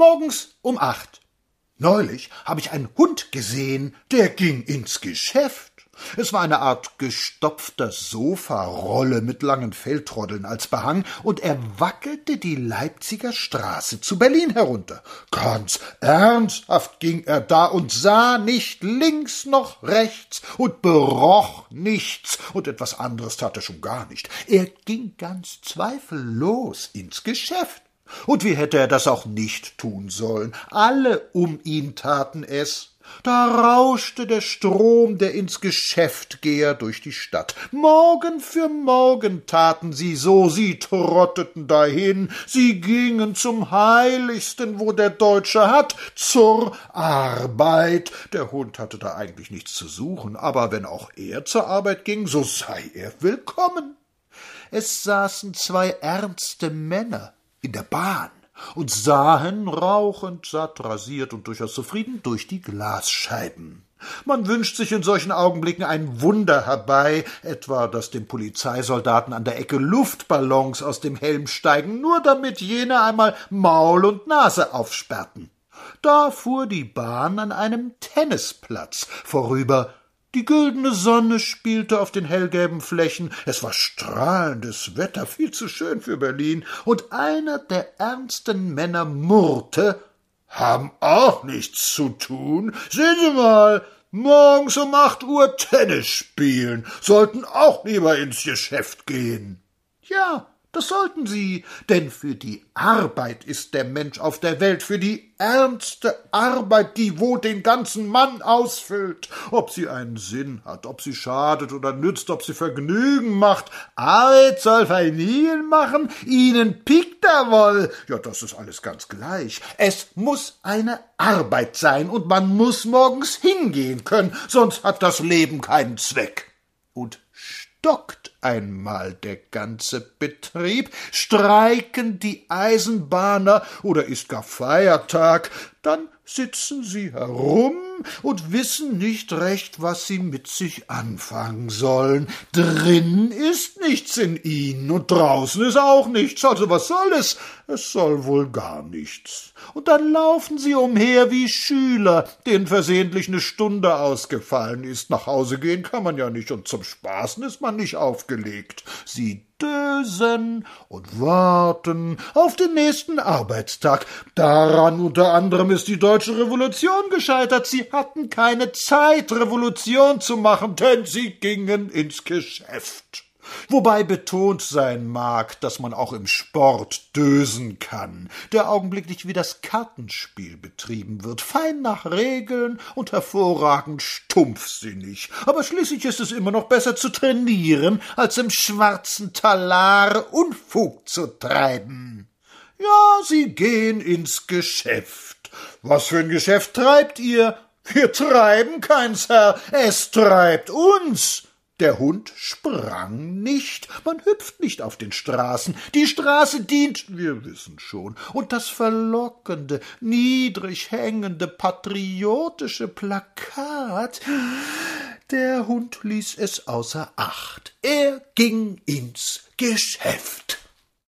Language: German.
Morgens um acht. Neulich habe ich einen Hund gesehen, der ging ins Geschäft. Es war eine Art gestopfter Sofarolle mit langen Feldtroddeln als Behang, und er wackelte die Leipziger Straße zu Berlin herunter. Ganz ernsthaft ging er da und sah nicht links noch rechts und beroch nichts, und etwas anderes tat er schon gar nicht. Er ging ganz zweifellos ins Geschäft. Und wie hätte er das auch nicht tun sollen? Alle um ihn taten es. Da rauschte der Strom der ins Geschäft geher durch die Stadt. Morgen für morgen taten sie so, sie trotteten dahin, sie gingen zum Heiligsten, wo der Deutsche hat, zur Arbeit. Der Hund hatte da eigentlich nichts zu suchen, aber wenn auch er zur Arbeit ging, so sei er willkommen. Es saßen zwei ernste Männer in der Bahn und sahen rauchend, satt, rasiert und durchaus zufrieden durch die Glasscheiben. Man wünscht sich in solchen Augenblicken ein Wunder herbei, etwa dass dem Polizeisoldaten an der Ecke Luftballons aus dem Helm steigen, nur damit jene einmal Maul und Nase aufsperrten. Da fuhr die Bahn an einem Tennisplatz vorüber, die güldene Sonne spielte auf den hellgelben Flächen, es war strahlendes Wetter, viel zu schön für Berlin, und einer der ernsten Männer murrte Haben auch nichts zu tun. Sehen Sie mal, morgens um acht Uhr Tennis spielen, sollten auch lieber ins Geschäft gehen. Ja, das sollten sie, denn für die Arbeit ist der Mensch auf der Welt, für die ernste Arbeit, die wohl den ganzen Mann ausfüllt, ob sie einen Sinn hat, ob sie schadet oder nützt, ob sie Vergnügen macht. Arbeit soll Vergnügen machen, ihnen piekt er wohl. Ja, das ist alles ganz gleich. Es muss eine Arbeit sein und man muss morgens hingehen können, sonst hat das Leben keinen Zweck. Und stockt einmal der ganze Betrieb, streiken die Eisenbahner oder ist gar Feiertag, dann sitzen sie herum und wissen nicht recht, was sie mit sich anfangen sollen. Drin ist nichts in ihnen und draußen ist auch nichts. Also was soll es? Es soll wohl gar nichts. Und dann laufen sie umher wie Schüler, denen versehentlich eine Stunde ausgefallen ist. Nach Hause gehen kann man ja nicht und zum Spaßen ist man nicht aufgelegt. Sie dösen und warten auf den nächsten Arbeitstag. Daran unter anderem ist die deutsche Revolution gescheitert. Sie hatten keine Zeit, Revolution zu machen, denn sie gingen ins Geschäft wobei betont sein mag, dass man auch im Sport dösen kann, der augenblicklich wie das Kartenspiel betrieben wird, fein nach Regeln und hervorragend stumpfsinnig. Aber schließlich ist es immer noch besser zu trainieren, als im schwarzen Talar Unfug zu treiben. Ja, Sie gehen ins Geschäft. Was für ein Geschäft treibt ihr? Wir treiben keins, Herr, es treibt uns. Der Hund sprang nicht, man hüpft nicht auf den Straßen. Die Straße dient, wir wissen schon, und das verlockende, niedrig hängende, patriotische Plakat. Der Hund ließ es außer Acht. Er ging ins Geschäft.